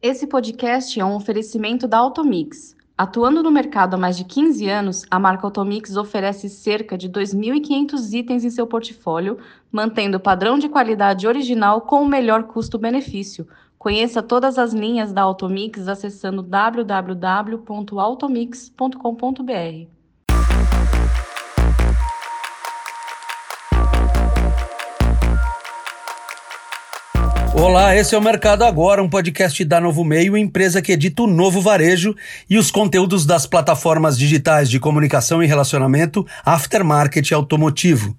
Esse podcast é um oferecimento da Automix. Atuando no mercado há mais de 15 anos, a marca Automix oferece cerca de 2.500 itens em seu portfólio, mantendo o padrão de qualidade original com o melhor custo-benefício. Conheça todas as linhas da Automix acessando www.automix.com.br. Olá, esse é o Mercado Agora, um podcast da Novo Meio, empresa que edita o novo varejo e os conteúdos das plataformas digitais de comunicação e relacionamento aftermarket automotivo.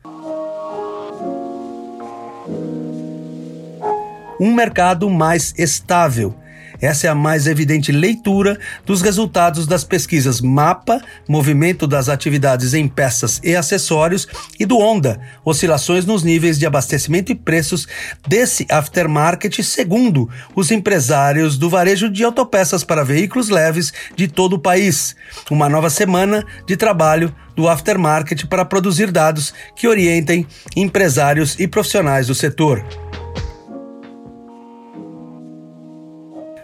Um mercado mais estável essa é a mais evidente leitura dos resultados das pesquisas MAPA, Movimento das Atividades em Peças e Acessórios, e do ONDA, Oscilações nos Níveis de Abastecimento e Preços desse aftermarket, segundo os empresários do varejo de autopeças para veículos leves de todo o país. Uma nova semana de trabalho do aftermarket para produzir dados que orientem empresários e profissionais do setor.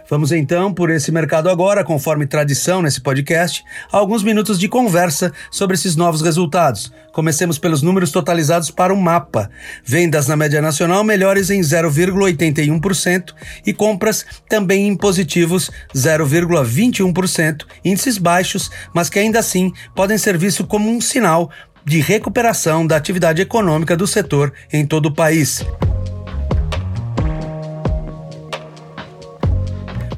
Vamos então por esse mercado agora, conforme tradição nesse podcast, alguns minutos de conversa sobre esses novos resultados. Comecemos pelos números totalizados para o mapa. Vendas na média nacional melhores em 0,81% e compras também em positivos 0,21%, índices baixos, mas que ainda assim podem ser vistos como um sinal de recuperação da atividade econômica do setor em todo o país.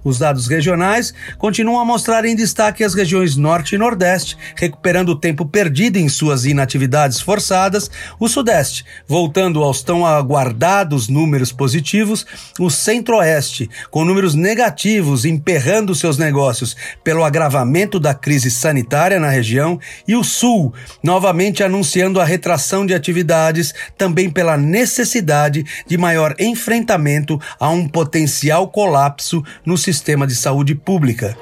Os dados regionais continuam a mostrar em destaque as regiões Norte e Nordeste, recuperando o tempo perdido em suas inatividades forçadas, o Sudeste, voltando aos tão aguardados números positivos, o Centro-Oeste, com números negativos emperrando seus negócios pelo agravamento da crise sanitária na região, e o Sul, novamente anunciando a retração de atividades, também pela necessidade de maior enfrentamento a um potencial colapso no sistema sistema de saúde pública.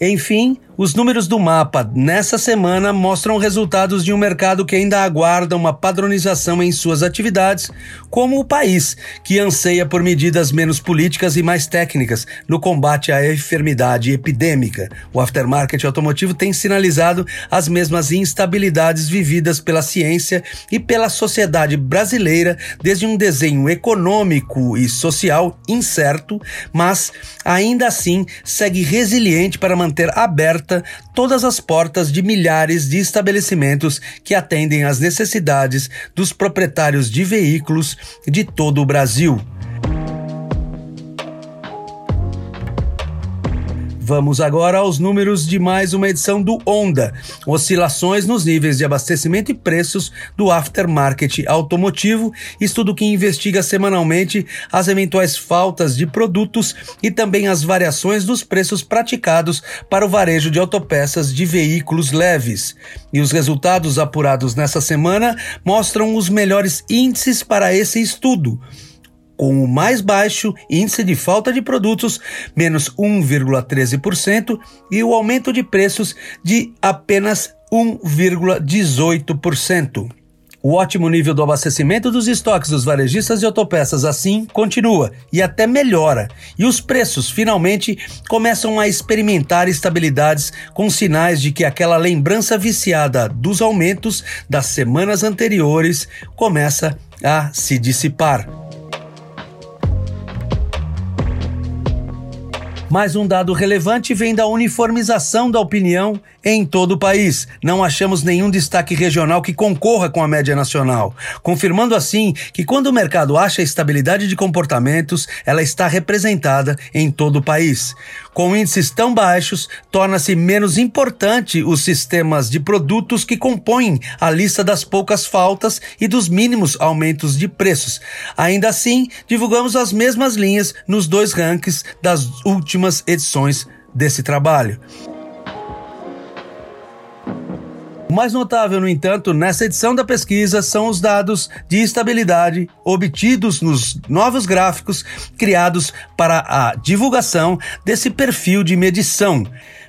Enfim, os números do mapa nessa semana mostram resultados de um mercado que ainda aguarda uma padronização em suas atividades, como o país, que anseia por medidas menos políticas e mais técnicas no combate à enfermidade epidêmica. O aftermarket automotivo tem sinalizado as mesmas instabilidades vividas pela ciência e pela sociedade brasileira desde um desenho econômico e social incerto, mas ainda assim segue resiliente para manter aberta aberta todas as portas de milhares de estabelecimentos que atendem às necessidades dos proprietários de veículos de todo o Brasil. Vamos agora aos números de mais uma edição do Onda, oscilações nos níveis de abastecimento e preços do aftermarket automotivo, estudo que investiga semanalmente as eventuais faltas de produtos e também as variações dos preços praticados para o varejo de autopeças de veículos leves. E os resultados apurados nessa semana mostram os melhores índices para esse estudo com o mais baixo índice de falta de produtos, menos 1,13%, e o aumento de preços de apenas 1,18%. O ótimo nível do abastecimento dos estoques dos varejistas de autopeças assim continua e até melhora, e os preços finalmente começam a experimentar estabilidades com sinais de que aquela lembrança viciada dos aumentos das semanas anteriores começa a se dissipar. Mais um dado relevante vem da uniformização da opinião em todo o país. Não achamos nenhum destaque regional que concorra com a média nacional, confirmando assim que quando o mercado acha estabilidade de comportamentos, ela está representada em todo o país. Com índices tão baixos, torna-se menos importante os sistemas de produtos que compõem a lista das poucas faltas e dos mínimos aumentos de preços. Ainda assim, divulgamos as mesmas linhas nos dois rankings das últimas edições desse trabalho. Mais notável, no entanto, nessa edição da pesquisa são os dados de estabilidade obtidos nos novos gráficos criados para a divulgação desse perfil de medição.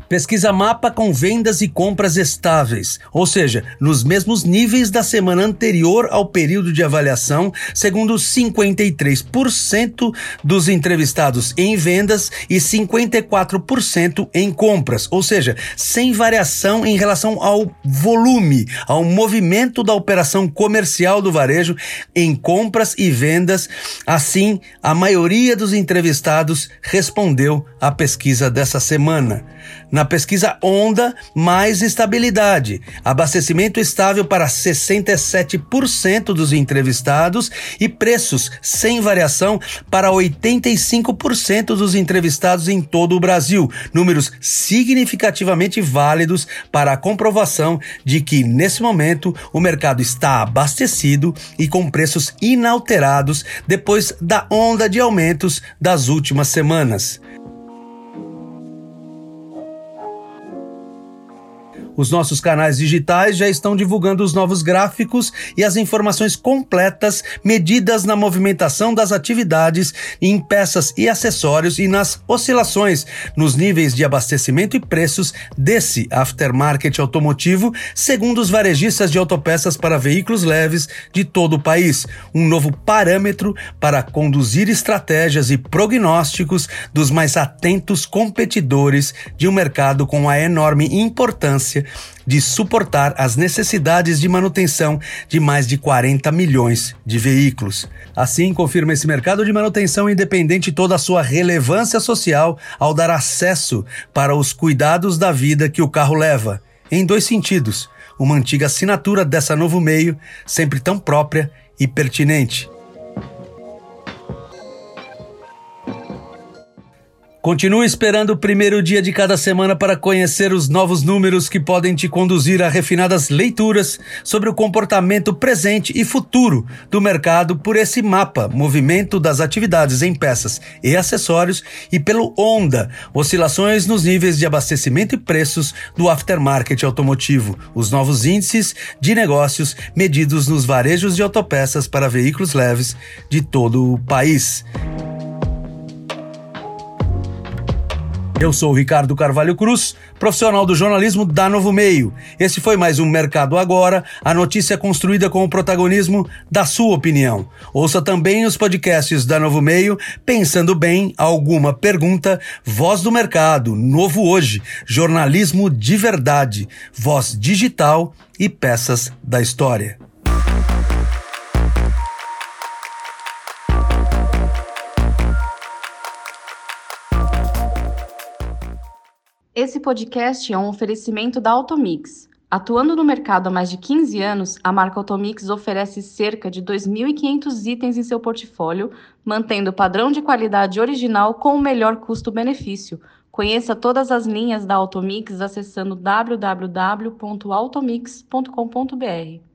Pesquisa mapa com vendas e compras estáveis, ou seja, nos mesmos níveis da semana anterior ao período de avaliação, segundo 53% dos entrevistados em vendas e 54% em compras, ou seja, sem variação em relação ao volume, ao movimento da operação comercial do varejo em compras e vendas. Assim, a maioria dos entrevistados respondeu à pesquisa dessa semana. Na pesquisa Onda, mais estabilidade. Abastecimento estável para 67% dos entrevistados e preços sem variação para 85% dos entrevistados em todo o Brasil. Números significativamente válidos para a comprovação de que, nesse momento, o mercado está abastecido e com preços inalterados depois da onda de aumentos das últimas semanas. Os nossos canais digitais já estão divulgando os novos gráficos e as informações completas medidas na movimentação das atividades em peças e acessórios e nas oscilações nos níveis de abastecimento e preços desse aftermarket automotivo, segundo os varejistas de autopeças para veículos leves de todo o país. Um novo parâmetro para conduzir estratégias e prognósticos dos mais atentos competidores de um mercado com a enorme importância de suportar as necessidades de manutenção de mais de 40 milhões de veículos. Assim, confirma esse mercado de manutenção independente toda a sua relevância social ao dar acesso para os cuidados da vida que o carro leva, em dois sentidos. Uma antiga assinatura dessa novo meio, sempre tão própria e pertinente. Continue esperando o primeiro dia de cada semana para conhecer os novos números que podem te conduzir a refinadas leituras sobre o comportamento presente e futuro do mercado por esse mapa, movimento das atividades em peças e acessórios e pelo Onda, oscilações nos níveis de abastecimento e preços do aftermarket automotivo, os novos índices de negócios medidos nos varejos de autopeças para veículos leves de todo o país. Eu sou o Ricardo Carvalho Cruz, profissional do jornalismo da Novo Meio. Esse foi mais um Mercado Agora, a notícia construída com o protagonismo da sua opinião. Ouça também os podcasts da Novo Meio, Pensando Bem, Alguma Pergunta, Voz do Mercado, Novo Hoje, Jornalismo de Verdade, Voz Digital e Peças da História. Esse podcast é um oferecimento da Automix. Atuando no mercado há mais de 15 anos, a marca Automix oferece cerca de 2.500 itens em seu portfólio, mantendo o padrão de qualidade original com o melhor custo-benefício. Conheça todas as linhas da Automix acessando www.automix.com.br.